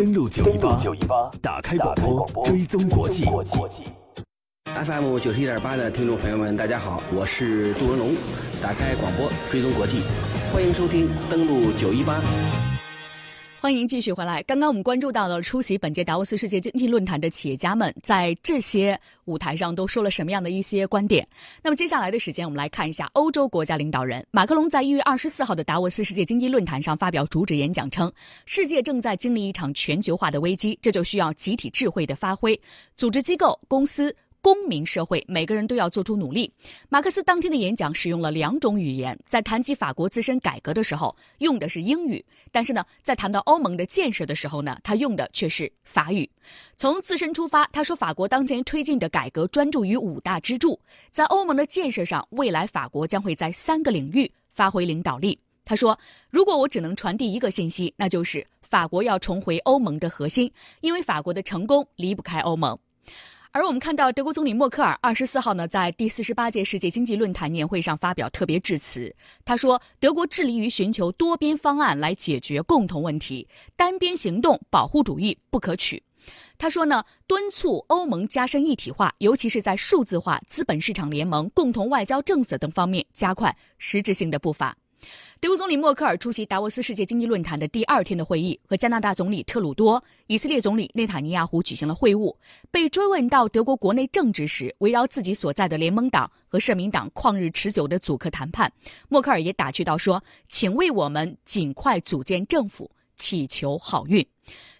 登录九一八，九一八，打开广播，追踪国际。FM 九十一点八的听众朋友们，大家好，我是杜文龙，打开广播，追踪国际，欢迎收听登录九一八。欢迎继续回来。刚刚我们关注到了出席本届达沃斯世界经济论坛的企业家们在这些舞台上都说了什么样的一些观点。那么接下来的时间，我们来看一下欧洲国家领导人马克龙在一月二十四号的达沃斯世界经济论坛上发表主旨演讲称，世界正在经历一场全球化的危机，这就需要集体智慧的发挥，组织机构、公司。公民社会，每个人都要做出努力。马克思当天的演讲使用了两种语言，在谈及法国自身改革的时候用的是英语，但是呢，在谈到欧盟的建设的时候呢，他用的却是法语。从自身出发，他说法国当前推进的改革专注于五大支柱，在欧盟的建设上，未来法国将会在三个领域发挥领导力。他说，如果我只能传递一个信息，那就是法国要重回欧盟的核心，因为法国的成功离不开欧盟。而我们看到，德国总理默克尔二十四号呢，在第四十八届世界经济论坛年会上发表特别致辞。他说，德国致力于寻求多边方案来解决共同问题，单边行动保护主义不可取。他说呢，敦促欧盟加深一体化，尤其是在数字化、资本市场联盟、共同外交政策等方面加快实质性的步伐。德国总理默克尔出席达沃斯世界经济论坛的第二天的会议，和加拿大总理特鲁多、以色列总理内塔尼亚胡举行了会晤。被追问到德国国内政治时，围绕自己所在的联盟党和社民党旷日持久的阻克谈判，默克尔也打趣道说：“请为我们尽快组建政府。”祈求好运，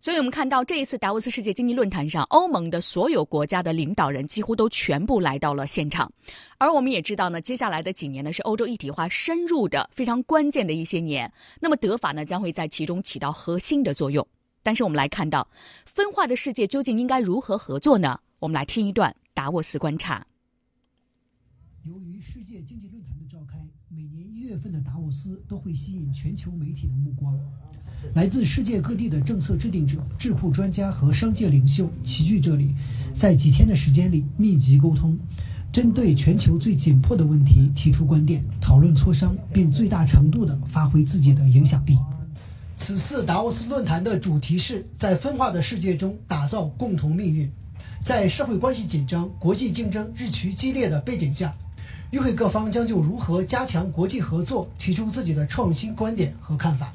所以我们看到这一次达沃斯世界经济论坛上，欧盟的所有国家的领导人几乎都全部来到了现场。而我们也知道呢，接下来的几年呢是欧洲一体化深入的非常关键的一些年。那么德法呢将会在其中起到核心的作用。但是我们来看到，分化的世界究竟应该如何合作呢？我们来听一段达沃斯观察。由于世界经济论坛的召开，每年一月份的达沃斯都会吸引全球媒体的目光。来自世界各地的政策制定者、智库专家和商界领袖齐聚这里，在几天的时间里密集沟通，针对全球最紧迫的问题提出观点、讨论磋商，并最大程度地发挥自己的影响力。此次达沃斯论坛的主题是在分化的世界中打造共同命运。在社会关系紧张、国际竞争日趋激烈的背景下，与会各方将就如何加强国际合作提出自己的创新观点和看法。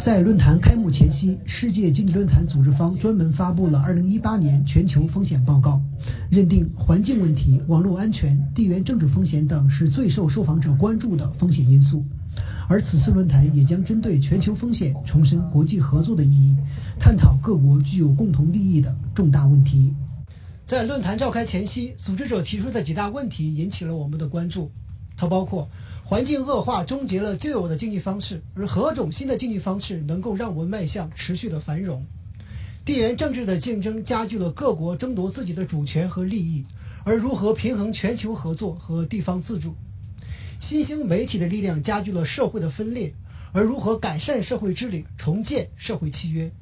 在论坛开幕前夕，世界经济论坛组织方专门发布了2018年全球风险报告，认定环境问题、网络安全、地缘政治风险等是最受受访者关注的风险因素。而此次论坛也将针对全球风险重申国际合作的意义，探讨各国具有共同利益的重大问题。在论坛召开前夕，组织者提出的几大问题引起了我们的关注，它包括。环境恶化终结了旧有的经济方式，而何种新的经济方式能够让我们迈向持续的繁荣？地缘政治的竞争加剧了各国争夺自己的主权和利益，而如何平衡全球合作和地方自主？新兴媒体的力量加剧了社会的分裂，而如何改善社会治理、重建社会契约？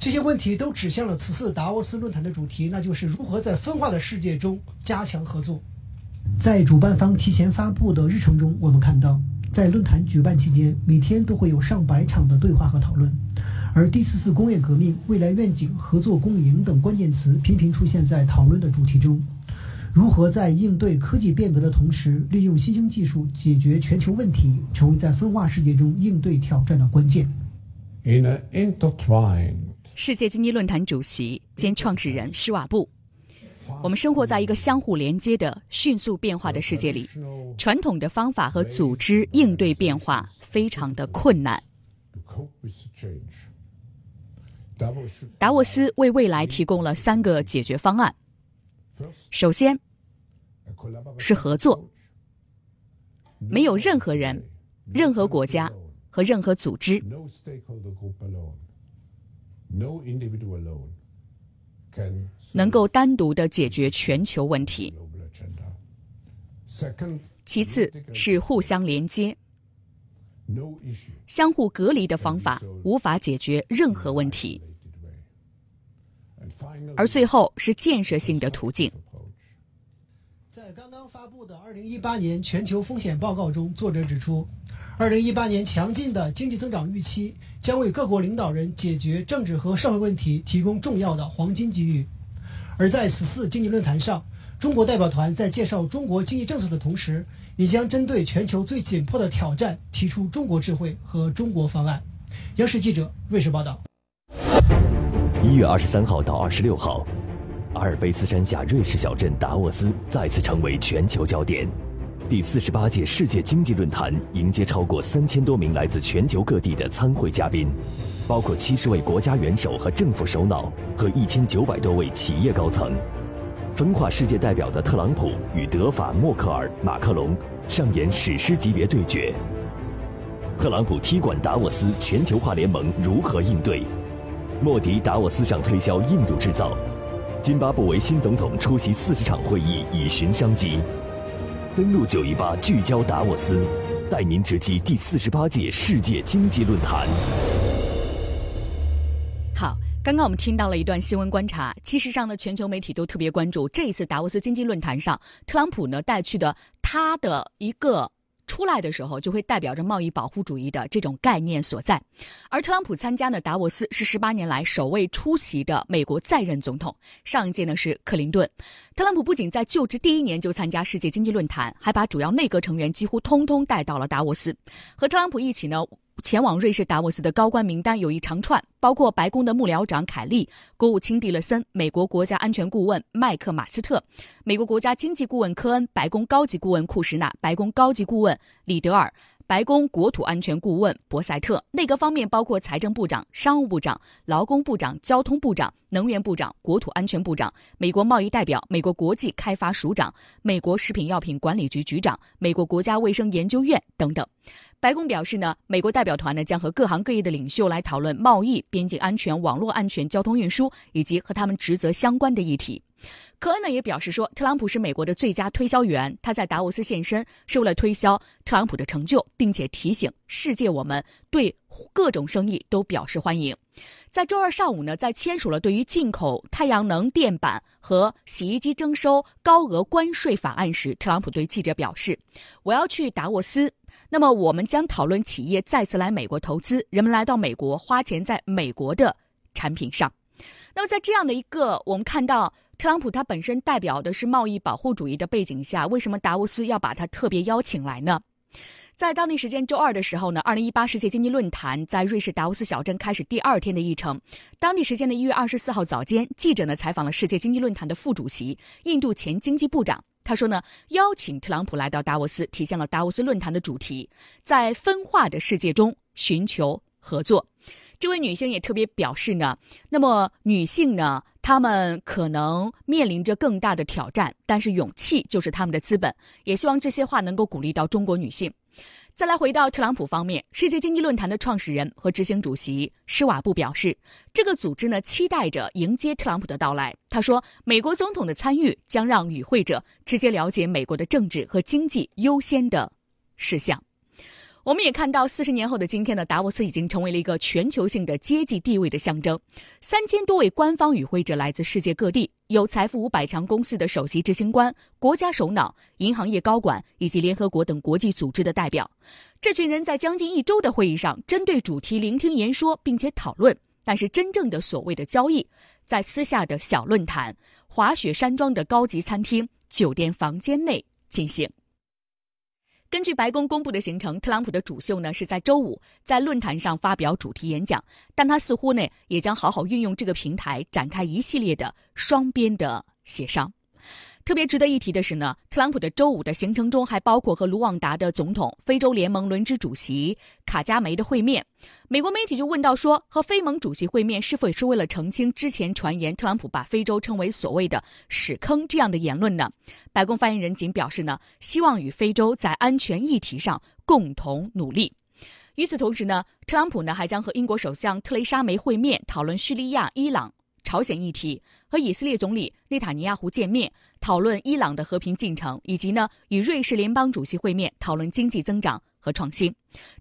这些问题都指向了此次达沃斯论坛的主题，那就是如何在分化的世界中加强合作。在主办方提前发布的日程中，我们看到，在论坛举办期间，每天都会有上百场的对话和讨论，而第四次工业革命、未来愿景、合作共赢等关键词频频出现在讨论的主题中。如何在应对科技变革的同时，利用新兴技术解决全球问题，成为在分化世界中应对挑战的关键。世界经济论坛主席兼创始人施瓦布。我们生活在一个相互连接的、迅速变化的世界里，传统的方法和组织应对变化非常的困难。达沃斯为未来提供了三个解决方案。首先，是合作，没有任何人、任何国家和任何组织。能够单独的解决全球问题。其次是互相连接，相互隔离的方法无法解决任何问题。而最后是建设性的途径。在刚刚发布的二零一八年全球风险报告中，作者指出，二零一八年强劲的经济增长预期将为各国领导人解决政治和社会问题提供重要的黄金机遇。而在此次经济论坛上，中国代表团在介绍中国经济政策的同时，也将针对全球最紧迫的挑战提出中国智慧和中国方案。央视记者瑞士报道。一月二十三号到二十六号，阿尔卑斯山下瑞士小镇达沃斯再次成为全球焦点。第四十八届世界经济论坛迎接超过三千多名来自全球各地的参会嘉宾，包括七十位国家元首和政府首脑和一千九百多位企业高层。分化世界代表的特朗普与德法默克尔、马克龙上演史诗级别对决。特朗普踢馆达沃斯全球化联盟如何应对？莫迪达沃斯上推销印度制造，津巴布韦新总统出席四十场会议以寻商机。登陆九一八，聚焦达沃斯，带您直击第四十八届世界经济论坛。好，刚刚我们听到了一段新闻观察。其实上呢，全球媒体都特别关注这一次达沃斯经济论坛上，特朗普呢带去的他的一个。出来的时候，就会代表着贸易保护主义的这种概念所在。而特朗普参加的达沃斯是十八年来首位出席的美国在任总统，上一届呢是克林顿。特朗普不仅在就职第一年就参加世界经济论坛，还把主要内阁成员几乎通通带到了达沃斯，和特朗普一起呢。前往瑞士达沃斯的高官名单有一长串，包括白宫的幕僚长凯利、国务卿蒂勒森、美国国家安全顾问麦克马斯特、美国国家经济顾问科恩、白宫高级顾问库什纳、白宫高级顾问里德尔。白宫国土安全顾问博塞特，内阁方面包括财政部长、商务部长、劳工部长、交通部长、能源部长、国土安全部长、美国贸易代表、美国国际开发署长、美国食品药品管理局局长、美国国家卫生研究院等等。白宫表示呢，美国代表团呢将和各行各业的领袖来讨论贸易、边境安全、网络安全、交通运输以及和他们职责相关的议题。科恩呢也表示说，特朗普是美国的最佳推销员，他在达沃斯现身是为了推销特朗普的成就，并且提醒世界我们对各种生意都表示欢迎。在周二上午呢，在签署了对于进口太阳能电板和洗衣机征收高额关税法案时，特朗普对记者表示：“我要去达沃斯，那么我们将讨论企业再次来美国投资，人们来到美国花钱在美国的产品上。”那么在这样的一个我们看到。特朗普他本身代表的是贸易保护主义的背景下，为什么达沃斯要把他特别邀请来呢？在当地时间周二的时候呢，二零一八世界经济论坛在瑞士达沃斯小镇开始第二天的议程。当地时间的一月二十四号早间，记者呢采访了世界经济论坛的副主席、印度前经济部长。他说呢，邀请特朗普来到达沃斯，体现了达沃斯论坛的主题，在分化的世界中寻求合作。这位女性也特别表示呢，那么女性呢，她们可能面临着更大的挑战，但是勇气就是她们的资本。也希望这些话能够鼓励到中国女性。再来回到特朗普方面，世界经济论坛的创始人和执行主席施瓦布表示，这个组织呢期待着迎接特朗普的到来。他说，美国总统的参与将让与会者直接了解美国的政治和经济优先的事项。我们也看到，四十年后的今天呢，达沃斯已经成为了一个全球性的阶级地位的象征。三千多位官方与会者来自世界各地，有财富五百强公司的首席执行官、国家首脑、银行业高管以及联合国等国际组织的代表。这群人在将近一周的会议上，针对主题聆听言说，并且讨论。但是，真正的所谓的交易，在私下的小论坛、滑雪山庄的高级餐厅、酒店房间内进行。根据白宫公布的行程，特朗普的主秀呢是在周五在论坛上发表主题演讲，但他似乎呢也将好好运用这个平台展开一系列的双边的协商。特别值得一提的是呢，特朗普的周五的行程中还包括和卢旺达的总统、非洲联盟轮值主席卡加梅的会面。美国媒体就问到说，和非盟主席会面是否也是为了澄清之前传言特朗普把非洲称为所谓的“屎坑”这样的言论呢？白宫发言人仅表示呢，希望与非洲在安全议题上共同努力。与此同时呢，特朗普呢还将和英国首相特蕾莎梅会面，讨论叙利亚、伊朗。朝鲜议题和以色列总理内塔尼亚胡见面，讨论伊朗的和平进程，以及呢与瑞士联邦主席会面，讨论经济增长和创新。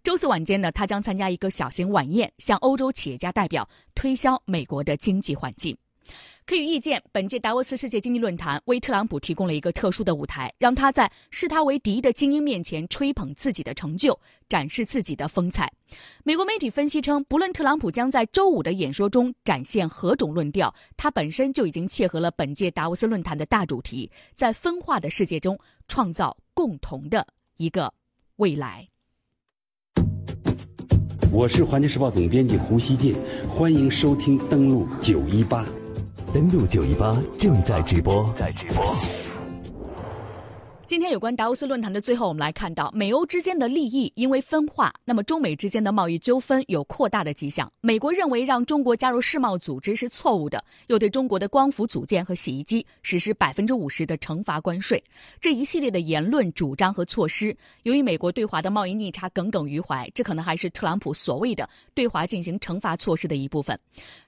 周四晚间呢，他将参加一个小型晚宴，向欧洲企业家代表推销美国的经济环境。可以预见，本届达沃斯世界经济论坛为特朗普提供了一个特殊的舞台，让他在视他为敌的精英面前吹捧自己的成就，展示自己的风采。美国媒体分析称，不论特朗普将在周五的演说中展现何种论调，他本身就已经切合了本届达沃斯论坛的大主题，在分化的世界中创造共同的一个未来。我是环球时报总编辑胡锡进，欢迎收听登录九一八。登录九一八正在直播，在直播。今天有关达沃斯论坛的最后，我们来看到美欧之间的利益因为分化，那么中美之间的贸易纠纷有扩大的迹象。美国认为让中国加入世贸组织是错误的，又对中国的光伏组件和洗衣机实施百分之五十的惩罚关税。这一系列的言论、主张和措施，由于美国对华的贸易逆差耿耿于怀，这可能还是特朗普所谓的对华进行惩罚措施的一部分。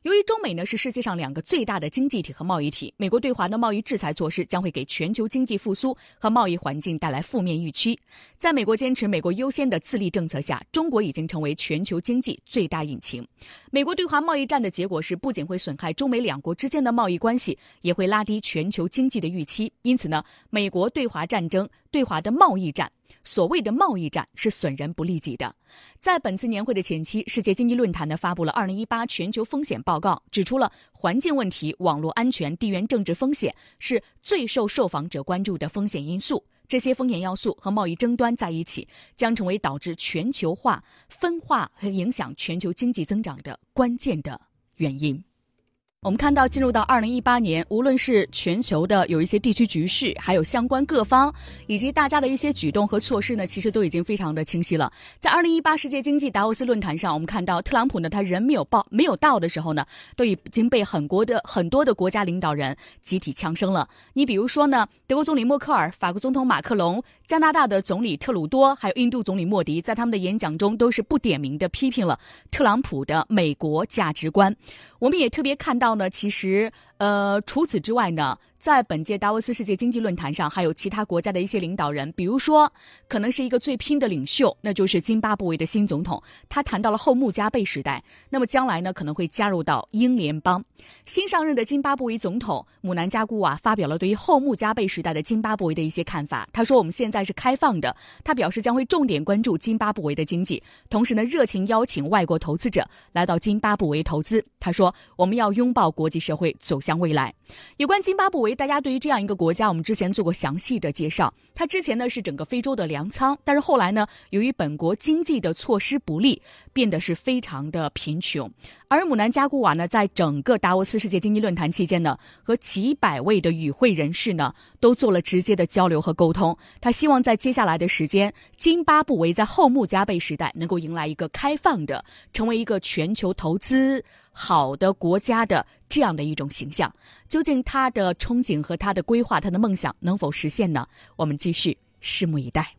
由于中美呢是世界上两个最大的经济体和贸易体，美国对华的贸易制裁措施将会给全球经济复苏和贸易。环境带来负面预期，在美国坚持“美国优先”的自立政策下，中国已经成为全球经济最大引擎。美国对华贸易战的结果是，不仅会损害中美两国之间的贸易关系，也会拉低全球经济的预期。因此呢，美国对华战争、对华的贸易战。所谓的贸易战是损人不利己的。在本次年会的前期，世界经济论坛呢发布了《二零一八全球风险报告》，指出了环境问题、网络安全、地缘政治风险是最受受访者关注的风险因素。这些风险要素和贸易争端在一起，将成为导致全球化分化和影响全球经济增长的关键的原因。我们看到，进入到二零一八年，无论是全球的有一些地区局势，还有相关各方以及大家的一些举动和措施呢，其实都已经非常的清晰了。在二零一八世界经济达沃斯论坛上，我们看到特朗普呢，他人没有报没有到的时候呢，都已经被很国的很多的国家领导人集体枪声了。你比如说呢，德国总理默克尔、法国总统马克龙、加拿大的总理特鲁多，还有印度总理莫迪，在他们的演讲中都是不点名的批评了特朗普的美国价值观。我们也特别看到。呢，其实，呃，除此之外呢。在本届达沃斯世界经济论坛上，还有其他国家的一些领导人，比如说，可能是一个最拼的领袖，那就是津巴布韦的新总统。他谈到了后穆加贝时代，那么将来呢可能会加入到英联邦。新上任的津巴布韦总统姆南加古瓦发表了对于后穆加贝时代的津巴布韦的一些看法。他说：“我们现在是开放的。”他表示将会重点关注津巴布韦的经济，同时呢热情邀请外国投资者来到津巴布韦投资。他说：“我们要拥抱国际社会，走向未来。”有关津巴布韦。大家对于这样一个国家，我们之前做过详细的介绍。它之前呢是整个非洲的粮仓，但是后来呢，由于本国经济的措施不利，变得是非常的贫穷。而姆南加古瓦呢，在整个达沃斯世界经济论坛期间呢，和几百位的与会人士呢，都做了直接的交流和沟通。他希望在接下来的时间，津巴布韦在后穆加贝时代能够迎来一个开放的，成为一个全球投资好的国家的这样的一种形象。究竟他的憧憬和他的规划、他的梦想能否实现呢？我们继续拭目以待。